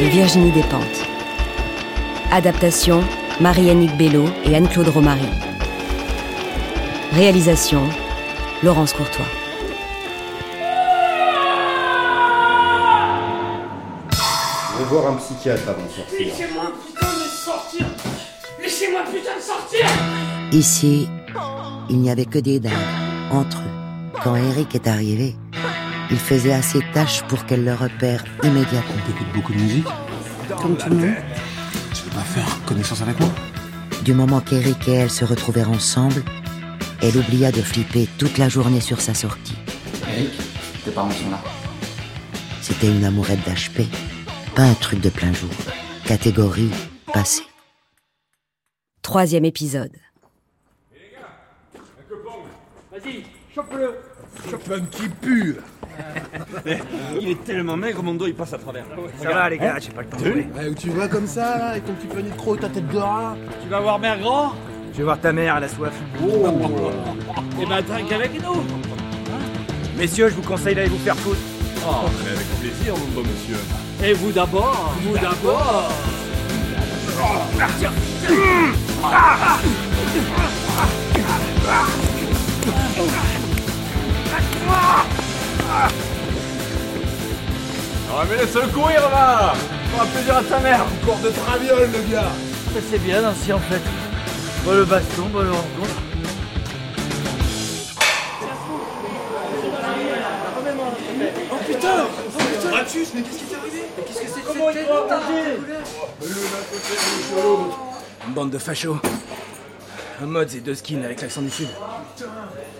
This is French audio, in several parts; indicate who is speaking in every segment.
Speaker 1: de Virginie Despentes. Adaptation Marie-Annick Bello et Anne-Claude Romary. Réalisation Laurence Courtois.
Speaker 2: Je vais voir un psychiatre avant de sortir.
Speaker 3: Laissez-moi putain de sortir Laissez-moi putain de sortir
Speaker 4: Ici, il n'y avait que des dames, entre eux. Quand Eric est arrivé, il faisait assez tâche pour qu'elle le repère immédiatement.
Speaker 5: T'écoutes beaucoup de musique
Speaker 4: Comme tout le monde.
Speaker 5: Tu veux pas faire connaissance avec moi?
Speaker 4: Du moment qu'Eric et elle se retrouvèrent ensemble, elle oublia de flipper toute la journée sur sa sortie.
Speaker 6: Eric, tes parents sont là.
Speaker 4: C'était une amourette d'HP, pas un truc de plein jour. Catégorie passée. Troisième épisode.
Speaker 3: Vas-y, chope-le
Speaker 7: Chopin qui pue
Speaker 8: Il est tellement maigre, mon dos il passe à travers.
Speaker 7: Ça va les gars, j'ai pas le temps de jouer. Ouais, où tu vas comme ça là, avec ton petit panier de crocs et ta tête de rat
Speaker 3: Tu vas voir Mère Grand
Speaker 7: Je vais voir ta mère, elle a soif.
Speaker 3: Et ben trinque avec nous
Speaker 7: Messieurs, je vous conseille d'aller vous faire foutre.
Speaker 8: Oh, mais avec plaisir, mon beau monsieur.
Speaker 3: Et vous d'abord Vous d'abord
Speaker 8: Ah, mais laisse-le courir là. Fera plaisir à ta mère.
Speaker 7: Encore de traviole le gars.
Speaker 3: Ça c'est bien ainsi en fait. Bon le baston, bon le rencontre.
Speaker 7: Oh putain. Oh putain. Ratus, mais qu'est-ce qui t'est arrivé? Qu'est-ce que c'est Comment il Une bande de fachos. Un mode et deux skins avec l'accent du sud.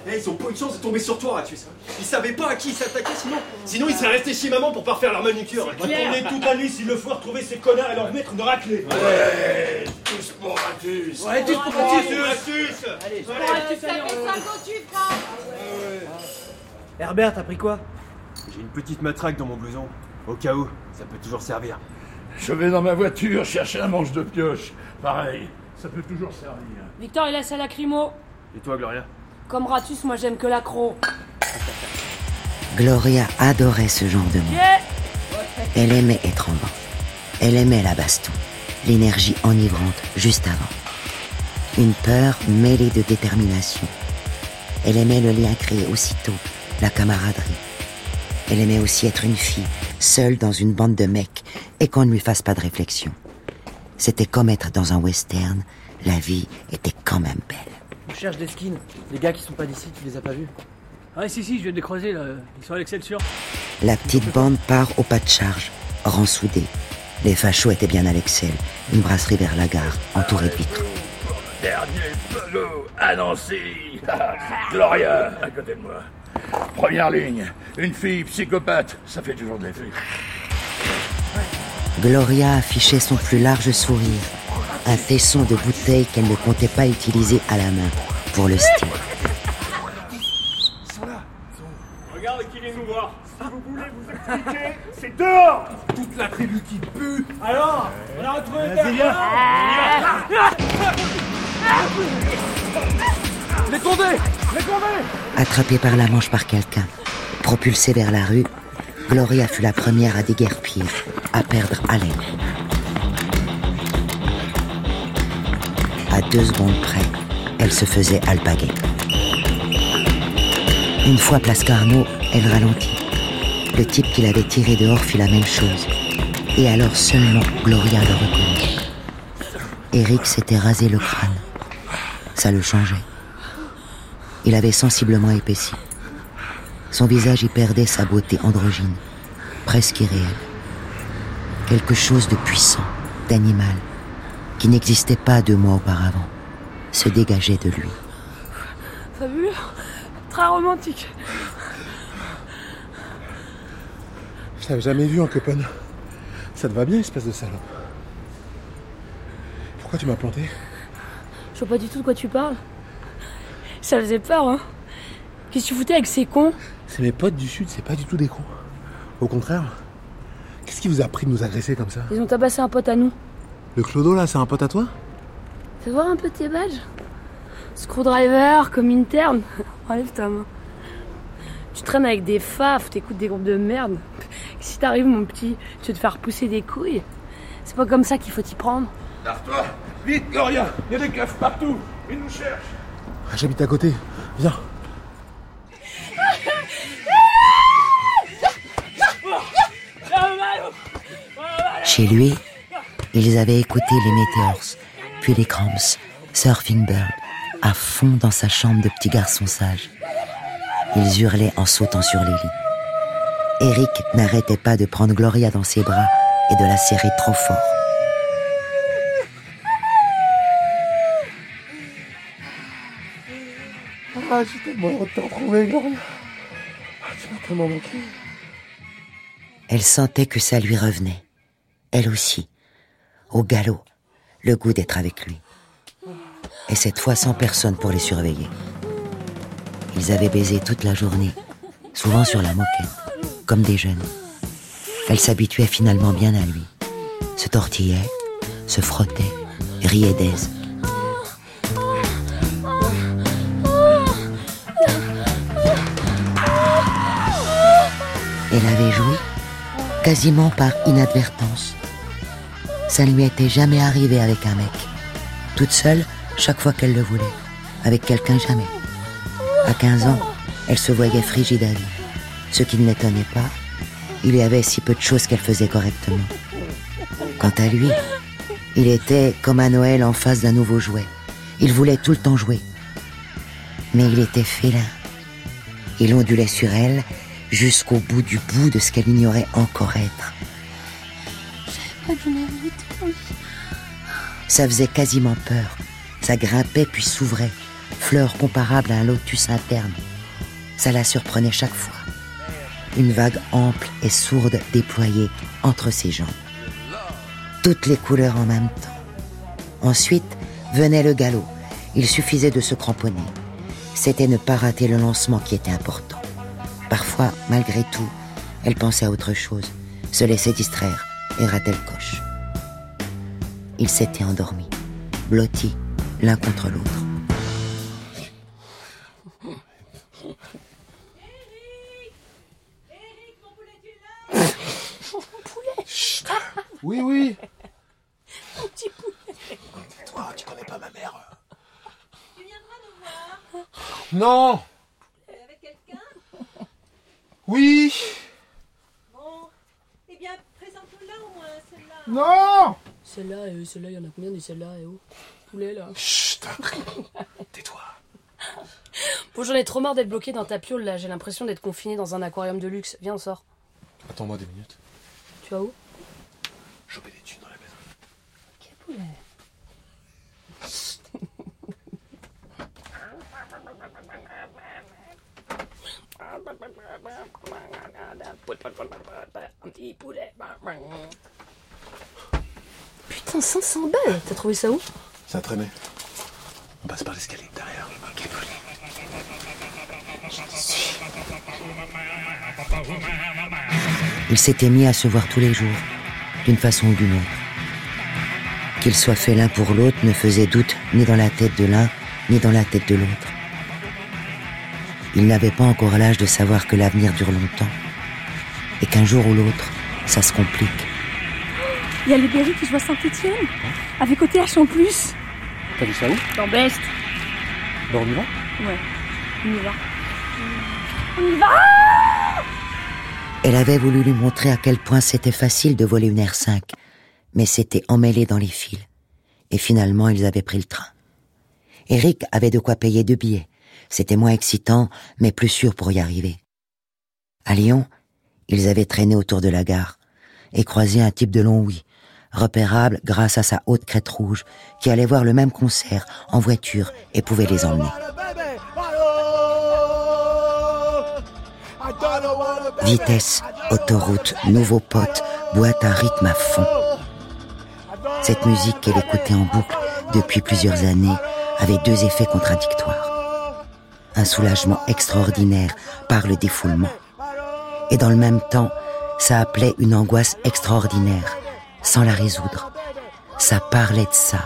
Speaker 9: Eh, ils ont pas eu de chance de tomber sur toi, Ratus. Ils savaient pas à qui ils s'attaquaient, sinon. Sinon, ils seraient restés chez maman pour pas refaire leur manucure.
Speaker 7: On va tourner toute la nuit s'il le faut retrouver ces connards et leur mettre une raclée.
Speaker 9: Ouais, tous pour Ratus.
Speaker 7: Ouais, tous pour
Speaker 9: Ratus.
Speaker 7: Ratus.
Speaker 9: Ratus.
Speaker 7: Herbert, t'as pris quoi?
Speaker 9: J'ai une petite matraque dans mon blouson. Au cas où, ça peut toujours servir.
Speaker 10: Je vais dans ma voiture chercher un manche de pioche. Pareil, ça peut toujours servir.
Speaker 11: Victor, il laisse à lacrymo.
Speaker 9: Et toi, Gloria
Speaker 11: Comme Ratus, moi j'aime que l'accro.
Speaker 4: Gloria adorait ce genre de monde. Elle aimait être en banc. Elle aimait la baston, l'énergie enivrante juste avant. Une peur mêlée de détermination. Elle aimait le lien créé aussitôt, la camaraderie. Elle aimait aussi être une fille, seule dans une bande de mecs, et qu'on ne lui fasse pas de réflexion. C'était comme être dans un western, la vie était quand même belle.
Speaker 7: On cherche des skins. Les gars qui sont pas d'ici, tu les as pas vus
Speaker 3: Ah si si, je viens de les croiser là. Ils sont à l'Excelsior.
Speaker 4: La petite bande part au pas de charge, rang soudé. Les fachos étaient bien à l'Excel, une brasserie vers la gare, entourée de vitres.
Speaker 10: Dernier pelot à Nancy. Gloria, à côté de moi. Première ligne, une fille psychopathe, ça fait toujours de l'effet.
Speaker 4: Gloria affichait son plus large sourire, un tesson de bouteilles qu'elle ne comptait pas utiliser à la main, pour le style.
Speaker 8: Regarde qui vient nous voir. Si vous voulez vous expliquer, c'est dehors.
Speaker 7: Toute la tribu qui pue.
Speaker 3: Alors On a retrouvé
Speaker 7: Les condés Les condés
Speaker 4: Attrapée par la manche par quelqu'un, propulsée vers la rue, Gloria fut la première à déguerpir, à perdre haleine. À deux secondes près, elle se faisait alpaguer. Une fois place Carnot, elle ralentit. Le type qui l'avait tiré dehors fit la même chose. Et alors seulement Gloria le reconnut. Eric s'était rasé le crâne. Ça le changeait. Il avait sensiblement épaissi. Son visage y perdait sa beauté androgyne, presque irréelle. Quelque chose de puissant, d'animal, qui n'existait pas deux mois auparavant, se dégageait de lui.
Speaker 11: T'as vu Très romantique.
Speaker 7: Je t'avais jamais vu en copain. Ça te va bien, espèce de salope
Speaker 5: Pourquoi tu m'as planté?
Speaker 11: Je vois pas du tout de quoi tu parles. Ça faisait peur, hein. Qu'est-ce que tu foutais avec ces cons?
Speaker 5: C'est mes potes du sud, c'est pas du tout des cons. Au contraire. Qu'est-ce qui vous a pris de nous agresser comme ça
Speaker 11: Ils ont tabassé un pote à nous.
Speaker 5: Le clodo là, c'est un pote à toi
Speaker 11: Fais voir un peu tes badges. Screwdriver, comme interne. Enlève ta main. Tu traînes avec des faf, t'écoutes des groupes de merde. Si t'arrives, mon petit, tu vas te faire pousser des couilles. C'est pas comme ça qu'il faut t'y prendre.
Speaker 10: Lave-toi Vite, Gloria Il y a des keufs partout Ils nous cherchent
Speaker 5: Ah, J'habite à côté. Viens.
Speaker 4: Chez lui, ils avaient écouté les Meteors, puis les Cramps, Surfing Bird, à fond dans sa chambre de petit garçon sage. Ils hurlaient en sautant sur les lits. Eric n'arrêtait pas de prendre Gloria dans ses bras et de la serrer trop fort.
Speaker 5: Ah, tellement heureux de te retrouver, Gloria. Ah, tu m'as tellement manqué.
Speaker 4: Elle sentait que ça lui revenait. Elle aussi. Au galop. Le goût d'être avec lui. Et cette fois sans personne pour les surveiller. Ils avaient baisé toute la journée, souvent sur la moquette, comme des jeunes. Elle s'habituait finalement bien à lui. Se tortillait, se frottait, riait d'aise. Elle avait joué quasiment par inadvertance. Ça ne lui était jamais arrivé avec un mec. Toute seule, chaque fois qu'elle le voulait. Avec quelqu'un, jamais. À 15 ans, elle se voyait frigide à vie. Ce qui ne l'étonnait pas, il y avait si peu de choses qu'elle faisait correctement. Quant à lui, il était comme à Noël en face d'un nouveau jouet. Il voulait tout le temps jouer. Mais il était félin. Il ondulait sur elle jusqu'au bout du bout de ce qu'elle ignorait encore être. Ça faisait quasiment peur. Ça grimpait puis s'ouvrait, fleur comparable à un lotus interne. Ça la surprenait chaque fois. Une vague ample et sourde déployée entre ses jambes. Toutes les couleurs en même temps. Ensuite venait le galop. Il suffisait de se cramponner. C'était ne pas rater le lancement qui était important. Parfois, malgré tout, elle pensait à autre chose, se laissait distraire et ratait le coche. Ils s'étaient endormis, blottis l'un contre l'autre.
Speaker 5: Oui, oui.
Speaker 11: Mon petit poulet.
Speaker 5: Toi, tu connais pas ma mère. Tu viendras nous voir Non
Speaker 12: Avec quelqu'un
Speaker 5: Oui
Speaker 12: Bon. Eh bien, présente-nous là au moins, celle-là.
Speaker 5: Non
Speaker 11: Celle-là, et celle-là, il y en a combien des celle-là et où Poulet là.
Speaker 5: Chut, tais-toi.
Speaker 11: Bon, j'en ai trop marre d'être bloqué dans ta piole là. J'ai l'impression d'être confiné dans un aquarium de luxe. Viens, on sort.
Speaker 5: Attends-moi deux minutes.
Speaker 11: Tu vas où?
Speaker 5: Choper des thunes dans la maison.
Speaker 11: Quel poulet? Un petit poulet. Putain, 500 balles T'as trouvé ça où?
Speaker 5: Ça traînait. On passe par l'escalier derrière.
Speaker 4: Ils s'étaient mis à se voir tous les jours, d'une façon ou d'une autre. Qu'ils soient faits l'un pour l'autre ne faisait doute ni dans la tête de l'un, ni dans la tête de l'autre. Ils n'avaient pas encore l'âge de savoir que l'avenir dure longtemps, et qu'un jour ou l'autre, ça se complique.
Speaker 11: Il y a les Berry qui jouent à Saint-Etienne Avec OTH en plus
Speaker 5: T'as vu ça où?
Speaker 11: Dans Best
Speaker 5: Bon, on y va?
Speaker 11: Ouais, on y va. On y va
Speaker 4: Elle avait voulu lui montrer à quel point c'était facile de voler une R5, mais c'était emmêlé dans les fils. Et finalement, ils avaient pris le train. Eric avait de quoi payer deux billets. C'était moins excitant, mais plus sûr pour y arriver. À Lyon, ils avaient traîné autour de la gare et croisé un type de long oui, repérable grâce à sa haute crête rouge, qui allait voir le même concert en voiture et pouvait les emmener. Vitesse, autoroute, nouveau pote, boîte à rythme à fond. Cette musique qu'elle écoutait en boucle depuis plusieurs années avait deux effets contradictoires. Un soulagement extraordinaire par le défoulement. Et dans le même temps, ça appelait une angoisse extraordinaire, sans la résoudre. Ça parlait de ça.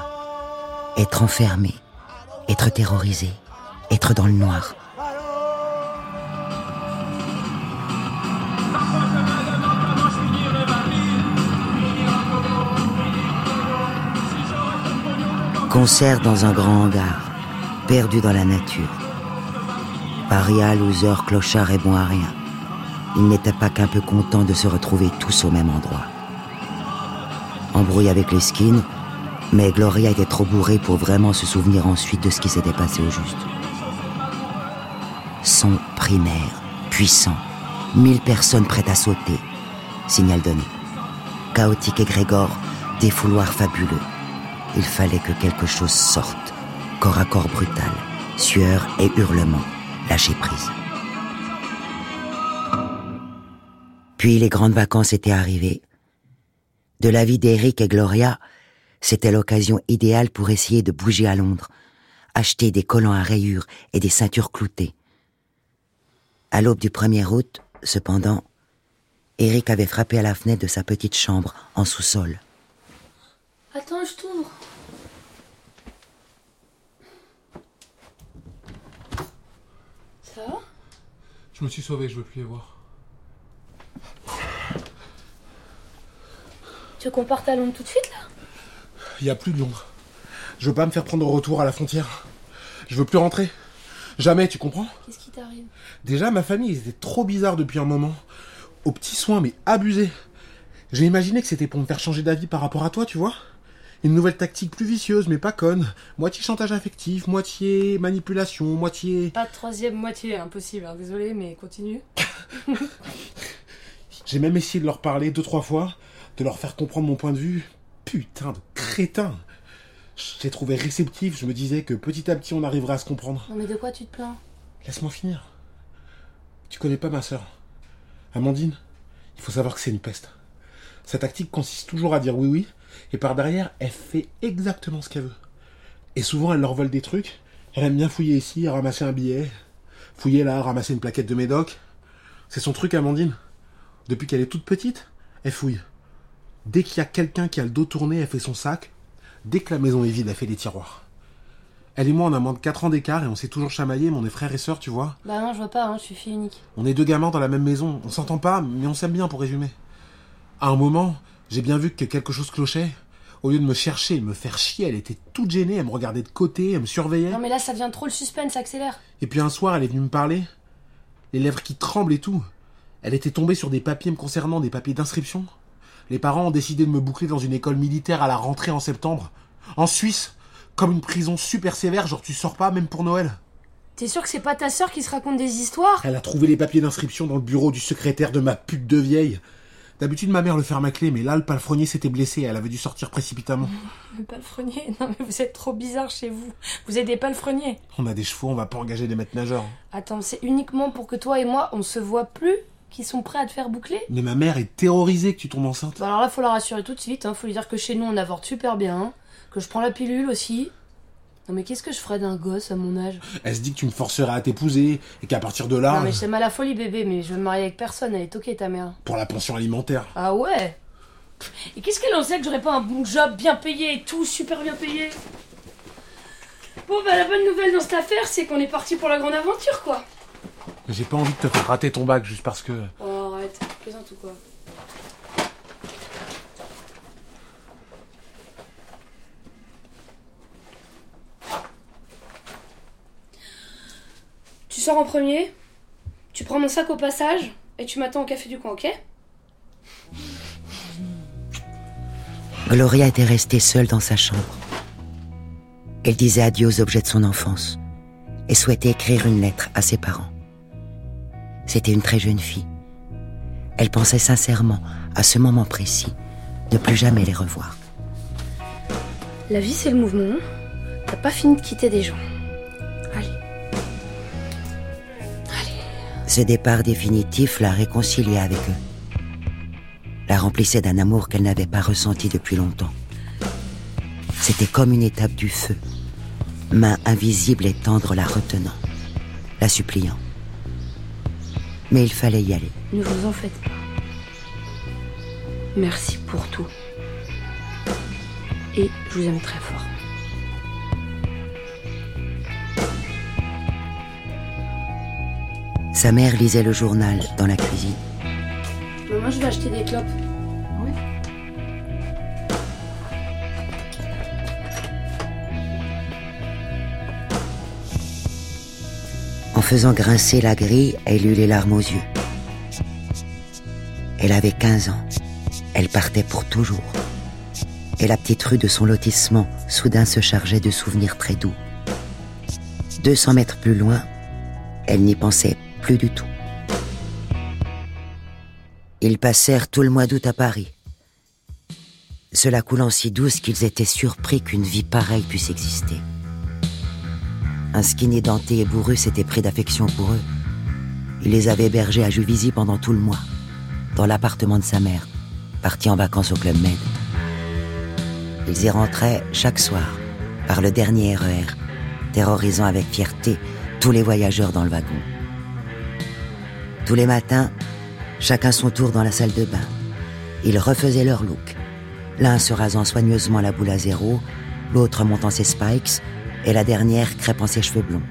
Speaker 4: Être enfermé, être terrorisé, être dans le noir. Concert dans un grand hangar, perdu dans la nature. Paria, loser, clochard et bon à rien. Ils n'étaient pas qu'un peu contents de se retrouver tous au même endroit. Embrouille avec les skins, mais Gloria était trop bourrée pour vraiment se souvenir ensuite de ce qui s'était passé au juste. Son primaire, puissant, mille personnes prêtes à sauter. Signal donné. Chaotique et Grégor, défouloir fabuleux. Il fallait que quelque chose sorte. Corps à corps brutal, sueur et hurlements, lâcher prise. Puis les grandes vacances étaient arrivées. De la vie d'Eric et Gloria, c'était l'occasion idéale pour essayer de bouger à Londres, acheter des collants à rayures et des ceintures cloutées. À l'aube du 1er août, cependant, Eric avait frappé à la fenêtre de sa petite chambre en sous-sol.
Speaker 11: Attends, je t'ouvre. Ça va?
Speaker 5: Je me suis sauvé, je veux plus les voir.
Speaker 11: Tu veux qu'on parte à Londres tout de suite là?
Speaker 5: Il y a plus de Londres. Je veux pas me faire prendre au retour à la frontière. Je veux plus rentrer. Jamais, tu comprends?
Speaker 11: Qu'est-ce qui t'arrive?
Speaker 5: Déjà, ma famille, ils étaient trop bizarres depuis un moment. Aux petits soins, mais abusés. J'ai imaginé que c'était pour me faire changer d'avis par rapport à toi, tu vois? Une nouvelle tactique plus vicieuse, mais pas conne. Moitié chantage affectif, moitié manipulation, moitié...
Speaker 11: Pas de troisième moitié, impossible, hein, désolé, mais continue.
Speaker 5: J'ai même essayé de leur parler deux, trois fois, de leur faire comprendre mon point de vue. Putain de crétin J'ai trouvé réceptif, je me disais que petit à petit on arriverait à se comprendre.
Speaker 11: Non mais de quoi tu te plains?
Speaker 5: Laisse-moi finir. Tu connais pas ma sœur. Amandine, il faut savoir que c'est une peste. Sa tactique consiste toujours à dire oui oui, et par derrière, elle fait exactement ce qu'elle veut. Et souvent, elle leur vole des trucs. Elle aime bien fouiller ici, ramasser un billet. Fouiller là, ramasser une plaquette de médoc. C'est son truc, Amandine. Depuis qu'elle est toute petite, elle fouille. Dès qu'il y a quelqu'un qui a le dos tourné, elle fait son sac. Dès que la maison est vide, elle fait les tiroirs. Elle et moi, on a moins de 4 ans d'écart et on s'est toujours chamaillé, mais on est frères et sœurs, tu vois.
Speaker 11: Bah non, je vois pas, hein, je suis fille unique.
Speaker 5: On est deux gamins dans la même maison. On s'entend pas, mais on s'aime bien pour résumer. À un moment, j'ai bien vu que quelque chose clochait. Au lieu de me chercher et me faire chier, elle était toute gênée, elle me regardait de côté, elle me surveillait.
Speaker 11: Non mais là, ça devient trop le suspense, accélère.
Speaker 5: Et puis un soir, elle est venue me parler. Les lèvres qui tremblent et tout. Elle était tombée sur des papiers me concernant, des papiers d'inscription. Les parents ont décidé de me boucler dans une école militaire à la rentrée en septembre. En Suisse. Comme une prison super sévère, genre tu sors pas même pour Noël.
Speaker 11: T'es sûr que c'est pas ta sœur qui se raconte des histoires?
Speaker 5: Elle a trouvé les papiers d'inscription dans le bureau du secrétaire de ma pute de vieille. D'habitude, ma mère le ferme à clé, mais là, le palefrenier s'était blessé, elle avait dû sortir précipitamment.
Speaker 11: Le palefrenier? Non mais vous êtes trop bizarre chez vous. Vous êtes des palefreniers.
Speaker 5: On a des chevaux, on va pas engager des maîtres nageurs.
Speaker 11: Attends, c'est uniquement pour que toi et moi, on se voit plus? Qu'ils sont prêts à te faire boucler
Speaker 5: Mais ma mère est terrorisée que tu tombes enceinte.
Speaker 11: Bah alors là, faut la rassurer tout de suite. Hein. Faut lui dire que chez nous, on avorte super bien. Que je prends la pilule aussi. Non mais qu'est-ce que je ferais d'un gosse à mon âge?
Speaker 5: Elle se dit que tu me forcerais à t'épouser et qu'à partir de là,
Speaker 11: Non mais j'aime à la folie bébé, mais je veux me marier avec personne. Elle est ok ta mère.
Speaker 5: pour la pension alimentaire.
Speaker 11: Ah ouais? Et qu'est-ce qu'elle en sait que j'aurais pas un bon job bien payé et tout, super bien payé? Bon bah la bonne nouvelle dans cette affaire, c'est qu'on est parti pour la grande aventure quoi.
Speaker 5: Mais j'ai pas envie de te faire rater ton bac juste parce que.
Speaker 11: Oh arrête, plaisante ou quoi Tu sors en premier, tu prends mon sac au passage et tu m'attends au café du coin, ok
Speaker 4: Gloria était restée seule dans sa chambre. Elle disait adieu aux objets de son enfance et souhaitait écrire une lettre à ses parents. C'était une très jeune fille. Elle pensait sincèrement, à ce moment précis, ne plus jamais les revoir.
Speaker 11: La vie c'est le mouvement. T'as pas fini de quitter des gens. Allez.
Speaker 4: Ce départ définitif la réconciliait avec eux. La remplissait d'un amour qu'elle n'avait pas ressenti depuis longtemps. C'était comme une étape du feu. Main invisible et tendre la retenant, la suppliant. Mais il fallait y aller.
Speaker 11: Ne vous en faites pas. Merci pour tout. Et je vous aime très fort.
Speaker 4: Sa mère lisait le journal dans la cuisine.
Speaker 11: Maman, je vais acheter des clopes.
Speaker 4: Faisant grincer la grille, elle eut les larmes aux yeux. Elle avait 15 ans. Elle partait pour toujours. Et la petite rue de son lotissement soudain se chargeait de souvenirs très doux. 200 mètres plus loin, elle n'y pensait plus du tout. Ils passèrent tout le mois d'août à Paris. Cela coulant si douce qu'ils étaient surpris qu'une vie pareille puisse exister. Un skinny denté et bourru s'était pris d'affection pour eux. Il les avait hébergés à Juvisy pendant tout le mois, dans l'appartement de sa mère, parti en vacances au Club Med. Ils y rentraient chaque soir, par le dernier RER, terrorisant avec fierté tous les voyageurs dans le wagon. Tous les matins, chacun son tour dans la salle de bain. Ils refaisaient leur look. L'un se rasant soigneusement la boule à zéro, l'autre montant ses spikes, et la dernière crêpant ses cheveux blonds.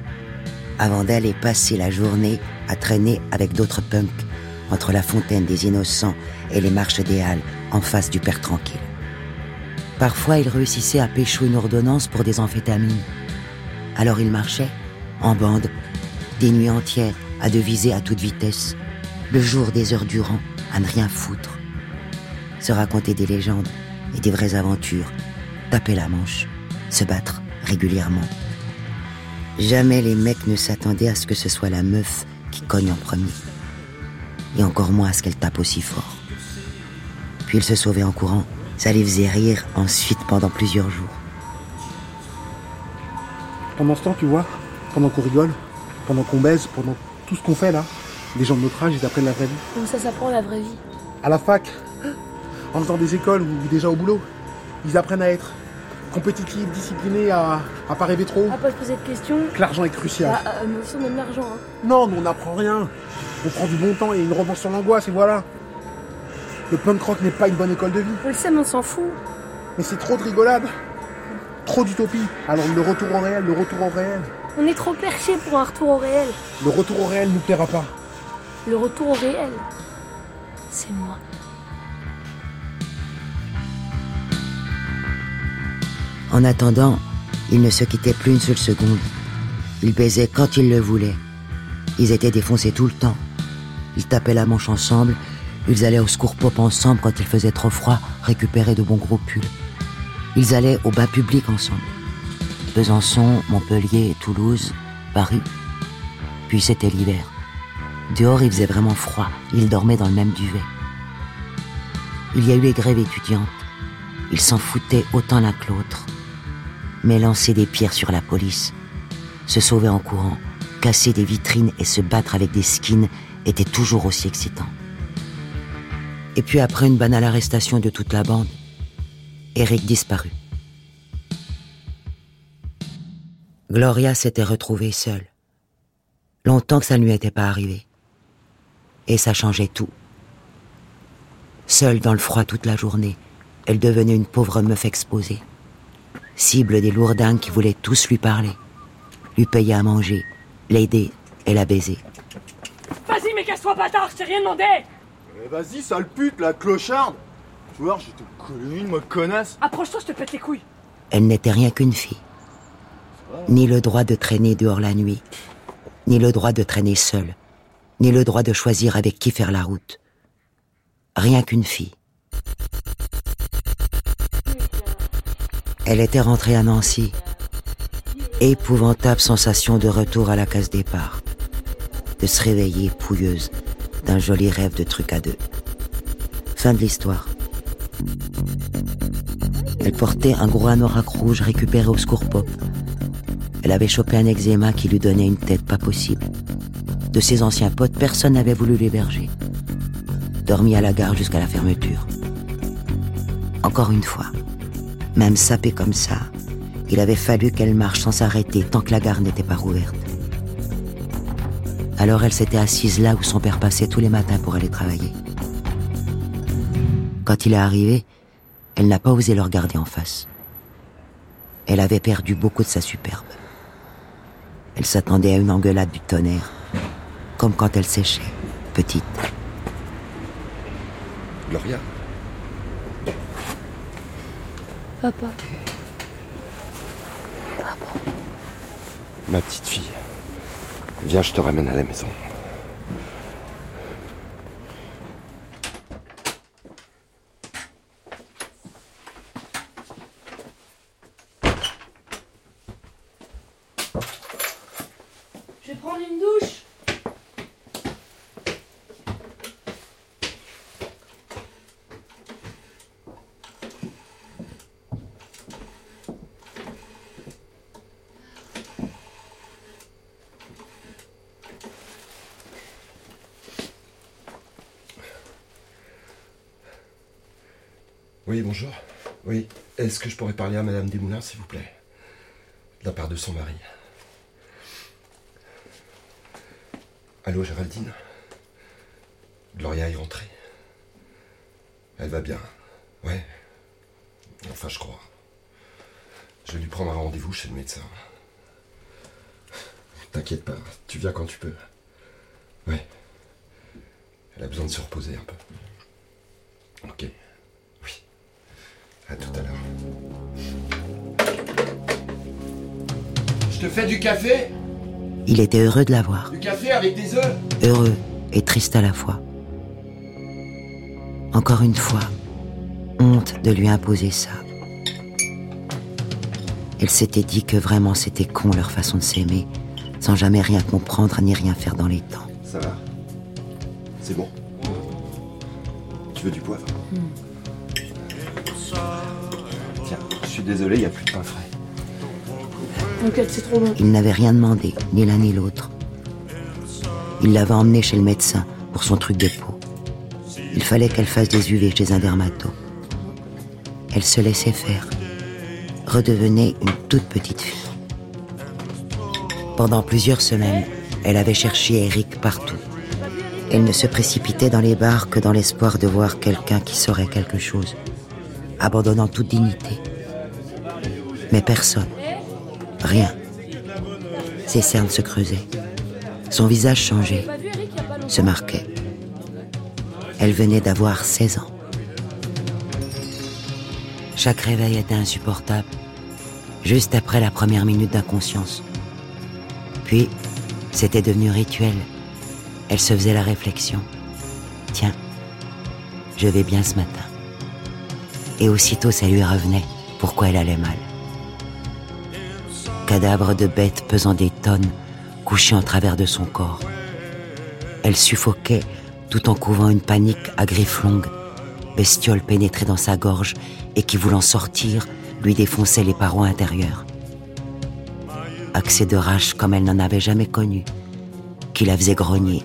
Speaker 4: Avant d'aller passer la journée à traîner avec d'autres punks entre la fontaine des innocents et les marches des Halles en face du Père Tranquille. Parfois, ils réussissaient à pécho une ordonnance pour des amphétamines. Alors ils marchaient, en bande, des nuits entières, à deviser à toute vitesse, le jour des heures durant, à ne rien foutre. Se raconter des légendes et des vraies aventures, taper la manche, se battre régulièrement. Jamais les mecs ne s'attendaient à ce que ce soit la meuf qui cogne en premier. Et encore moins à ce qu'elle tape aussi fort. Puis ils se sauvaient en courant. Ça les faisait rire ensuite pendant plusieurs jours.
Speaker 5: Pendant ce temps, tu vois, pendant qu'on rigole, pendant qu'on baise, pendant tout ce qu'on fait là, les gens de notre âge, ils apprennent la vraie vie.
Speaker 11: Comme ça s'apprend la vraie vie?
Speaker 5: À la fac, en faisant des écoles ou déjà au boulot, ils apprennent à être compétitifs, disciplinés, à, à pas rêver trop.
Speaker 11: À pas se poser de questions.
Speaker 5: Que l'argent est crucial.
Speaker 11: Bah, euh, mais aussi on aime l'argent. Hein.
Speaker 5: Non, mais on n'apprend rien. On prend du bon temps et une revanche sur l'angoisse et voilà. Le punk rock n'est pas une bonne école de vie.
Speaker 11: On le sait, mais on s'en fout.
Speaker 5: Mais c'est trop de rigolade. Trop d'utopie. Alors le retour au réel, le retour au réel.
Speaker 11: On est trop perché pour un retour au réel.
Speaker 5: Le retour au réel nous plaira pas.
Speaker 11: Le retour au réel, c'est moi.
Speaker 4: En attendant, ils ne se quittaient plus une seule seconde. Ils baisaient quand ils le voulaient. Ils étaient défoncés tout le temps. Ils tapaient la manche ensemble. Ils allaient au secours pop ensemble quand il faisait trop froid, récupérer de bons gros pulls. Ils allaient au bas public ensemble. Besançon, Montpellier, Toulouse, Paris. Puis c'était l'hiver. Dehors, il faisait vraiment froid. Ils dormaient dans le même duvet. Il y a eu les grèves étudiantes. Ils s'en foutaient autant l'un que l'autre. Mais lancer des pierres sur la police, se sauver en courant, casser des vitrines et se battre avec des skins était toujours aussi excitant. Et puis après une banale arrestation de toute la bande, Eric disparut. Gloria s'était retrouvée seule. Longtemps que ça ne lui était pas arrivé. Et ça changeait tout. Seule dans le froid toute la journée, elle devenait une pauvre meuf exposée. Cible des lourdins qui voulaient tous lui parler, lui payer à manger, l'aider et la baiser.
Speaker 13: Vas-y, mais casse-toi, bâtard, je t'ai rien demandé
Speaker 9: Eh vas-y, sale pute, la clocharde Tu vois, je te colle une, moi, connasse
Speaker 13: Approche-toi, je te pète les couilles
Speaker 4: Elle n'était rien qu'une fille. Ni le droit de traîner dehors la nuit, ni le droit de traîner seule, ni le droit de choisir avec qui faire la route. Rien qu'une fille. Elle était rentrée à Nancy. Épouvantable sensation de retour à la case départ. De se réveiller pouilleuse d'un joli rêve de truc à deux. Fin de l'histoire. Elle portait un gros anorak rouge récupéré au secours pop. Elle avait chopé un eczéma qui lui donnait une tête pas possible. De ses anciens potes, personne n'avait voulu l'héberger. Dormi à la gare jusqu'à la fermeture. Encore une fois, Même sapée comme ça, il avait fallu qu'elle marche sans s'arrêter tant que la gare n'était pas rouverte. Alors elle s'était assise là où son père passait tous les matins pour aller travailler. Quand il est arrivé, elle n'a pas osé le regarder en face. Elle avait perdu beaucoup de sa superbe. Elle s'attendait à une engueulade du tonnerre, comme quand elle séchait, petite.
Speaker 2: Gloria
Speaker 11: Papa.
Speaker 2: Ma petite fille. Viens, je te ramène à la maison.
Speaker 11: Je vais prendre une douche.
Speaker 2: Oui, bonjour. Oui. Est-ce que je pourrais parler à Madame Desmoulins, s'il vous plaît? De la part de son mari. Allô, Géraldine? Gloria est rentrée. Elle va bien. Ouais. Enfin, je crois. Je vais lui prendre un rendez-vous chez le médecin. T'inquiète pas, tu viens quand tu peux. Ouais. Elle a besoin de se reposer un peu.
Speaker 9: Je te fais du café
Speaker 4: Il était heureux de la voir,
Speaker 9: Du café avec des œufs
Speaker 4: heureux et triste à la fois. Encore une fois, honte de lui imposer ça. Elle s'était dit que vraiment c'était con leur façon de s'aimer, sans jamais rien comprendre ni rien faire dans les temps.
Speaker 2: Ça va C'est bon Tu veux du poivre? Tiens, je suis désolé, il n'y a plus de pain frais.
Speaker 4: Il n'avait rien demandé, ni l'un ni l'autre. Il l'avait emmenée chez le médecin pour son truc de peau. Il fallait qu'elle fasse des UV chez un dermato. Elle se laissait faire, redevenait une toute petite fille. Pendant plusieurs semaines, elle avait cherché Eric partout. Elle ne se précipitait dans les bars que dans l'espoir de voir quelqu'un qui saurait quelque chose, abandonnant toute dignité. Mais personne, rien. Ses cernes se creusaient. Son visage changeait, se marquait. Elle venait d'avoir 16 ans. Chaque réveil était insupportable, juste après la première minute d'inconscience. Puis, c'était devenu rituel. Elle se faisait la réflexion. Tiens, je vais bien ce matin. Et aussitôt ça lui revenait pourquoi elle allait mal? Cadavre de bête pesant des tonnes, couché en travers de son corps. Elle suffoquait tout en couvant une panique à griffes longues, bestiole pénétrée dans sa gorge et qui, voulant sortir, lui défonçait les parois intérieures. Accès de rage comme elle n'en avait jamais connu, qui la faisait grogner.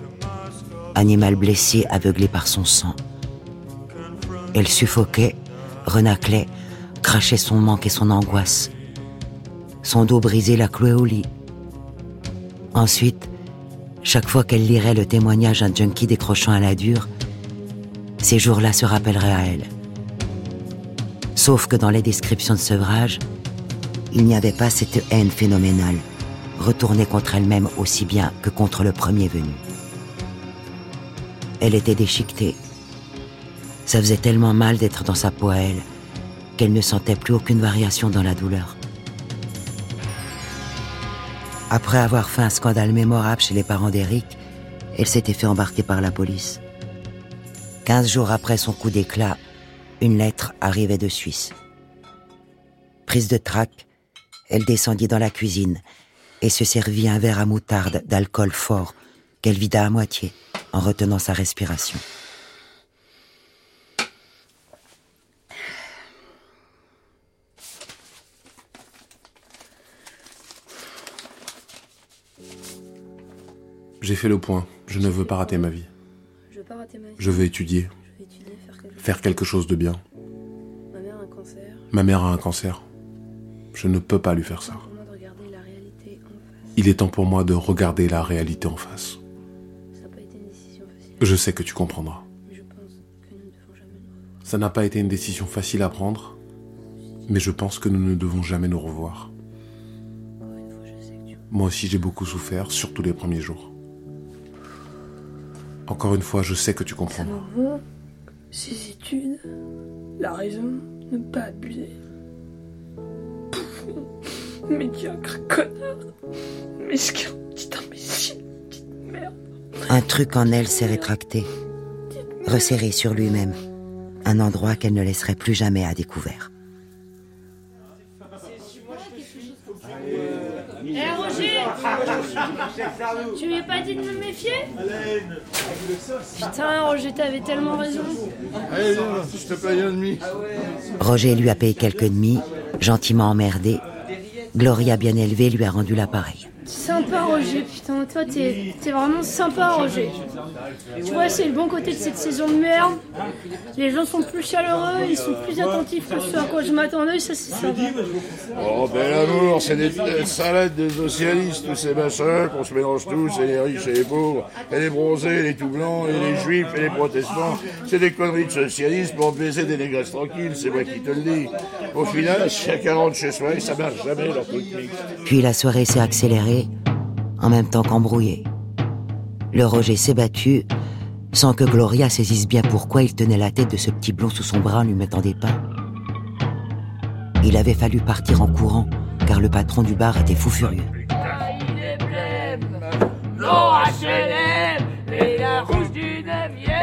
Speaker 4: Animal blessé, aveuglé par son sang. Elle suffoquait, renaclait, crachait son manque et son angoisse. Son dos brisé la clouait au lit. Ensuite, chaque fois qu'elle lirait le témoignage d'un junkie décrochant à la dure, ces jours-là se rappelleraient à elle. Sauf que dans les descriptions de sevrage, il n'y avait pas cette haine phénoménale, retournée contre elle-même aussi bien que contre le premier venu. Elle était déchiquetée. Ça faisait tellement mal d'être dans sa peau à elle qu'elle ne sentait plus aucune variation dans la douleur. Après avoir fait un scandale mémorable chez les parents d'Eric, elle s'était fait embarquer par la police. Quinze jours après son coup d'éclat, une lettre arrivait de Suisse. Prise de trac, elle descendit dans la cuisine et se servit un verre à moutarde d'alcool fort qu'elle vida à moitié en retenant sa respiration.
Speaker 5: J'ai fait le point. Je ne veux pas rater ma vie.
Speaker 11: Je veux pas rater ma vie.
Speaker 5: Je veux étudier.
Speaker 11: Je vais étudier, faire quelque chose.
Speaker 5: Faire quelque chose de bien.
Speaker 11: Ma mère a un cancer.
Speaker 5: Ma mère a un cancer. Je ne peux pas lui faire ça. Il est temps pour moi de regarder la réalité en face. Je sais que tu comprendras. Ça n'a pas été une décision facile à prendre, mais je pense que nous ne devons jamais nous revoir. Moi aussi j'ai beaucoup souffert, surtout les premiers jours. Encore une fois, je sais que tu comprendras.
Speaker 11: Ses études, la raison, ne pas abuser. Médiocre connard. Mesquin, petit imbécile, petite merde.
Speaker 4: Un truc en elle s'est rétracté, resserré sur lui-même, un endroit qu'elle ne laisserait plus jamais à découvert.
Speaker 11: Tu m'as pas dit de me méfier Putain Roger, t'avais tellement raison.
Speaker 10: Allez, je te paye un demi.
Speaker 4: Roger lui a payé quelques demi, gentiment emmerdé. Gloria bien élevée lui a rendu l'appareil.
Speaker 11: Sympa Roger, putain, toi t'es t'es vraiment sympa Roger. Tu vois, c'est le bon côté de cette saison de merde. Les gens sont plus chaleureux, ils sont plus attentifs que ce à quoi je m'attendais, ça c'est sympa.
Speaker 10: Oh, bel amour, c'est des, des salades de socialistes, tous ces machins qu'on se mélange tous, et les riches et les pauvres, et les bronzés, et les tout blancs, et les juifs, et les protestants. C'est des conneries de socialistes pour baiser des négresses tranquilles, c'est moi qui te le dis. Au final, chacun rentre chez soi et ça marche jamais leur truc mixte.
Speaker 4: Puis la soirée s'est accélérée, en même temps qu'embrouillée. Le Roger s'est battu, sans que Gloria saisisse bien pourquoi il tenait la tête de ce petit blond sous son bras en lui mettant des pains. Il avait fallu partir en courant, car le patron du bar était fou furieux.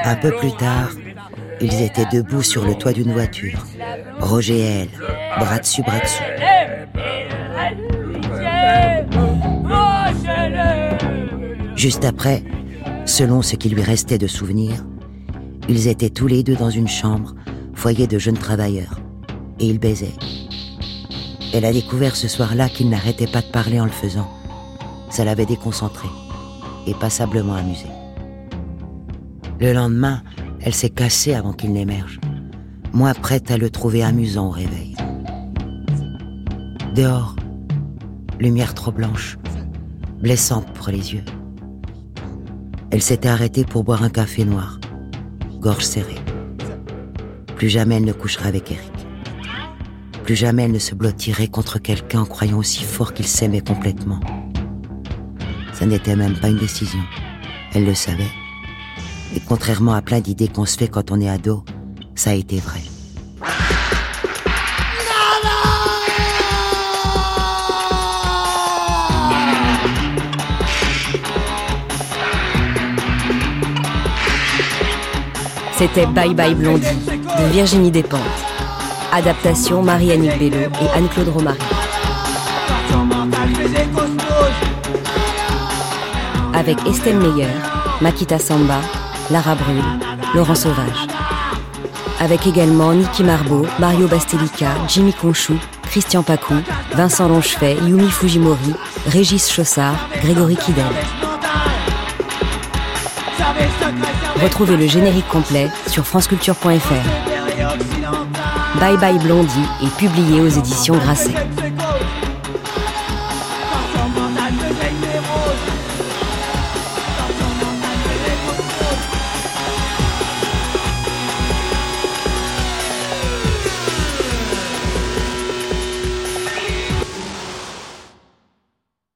Speaker 4: Un peu plus tard, ils étaient debout sur le toit d'une voiture. Roger et elle, bras dessus, bras dessous. Juste après, selon ce qui lui restait de souvenirs, ils étaient tous les deux dans une chambre, foyer de jeunes travailleurs, et ils baisaient. Elle a découvert ce soir-là qu'il n'arrêtait pas de parler en le faisant. Ça l'avait déconcentré et passablement amusé. Le lendemain, elle s'est cassée avant qu'il n'émerge, moins prête à le trouver amusant au réveil. Dehors, lumière trop blanche, blessante pour les yeux. Elle s'était arrêtée pour boire un café noir, gorge serrée. Plus jamais elle ne coucherait avec Eric. Plus jamais elle ne se blottirait contre quelqu'un en croyant aussi fort qu'il s'aimait complètement. Ça n'était même pas une décision. Elle le savait. Et contrairement à plein d'idées qu'on se fait quand on est ado, ça a été vrai.
Speaker 14: C'était Bye Bye Blondie de Virginie Despentes. Adaptation Marie-Annick Bello et Anne-Claude Romary. Avec Estelle Meyer, Makita Samba, Lara Brûle, Laurent Sauvage. Avec également Niki Marbeau, Mario Bastelica, Jimmy Conchou, Christian Pacou, Vincent Longefay, Yumi Fujimori, Régis Chaussard, Grégory Kidel. Retrouvez le générique complet sur franceculture.fr. Bye Bye Blondie est publié aux éditions Grasset.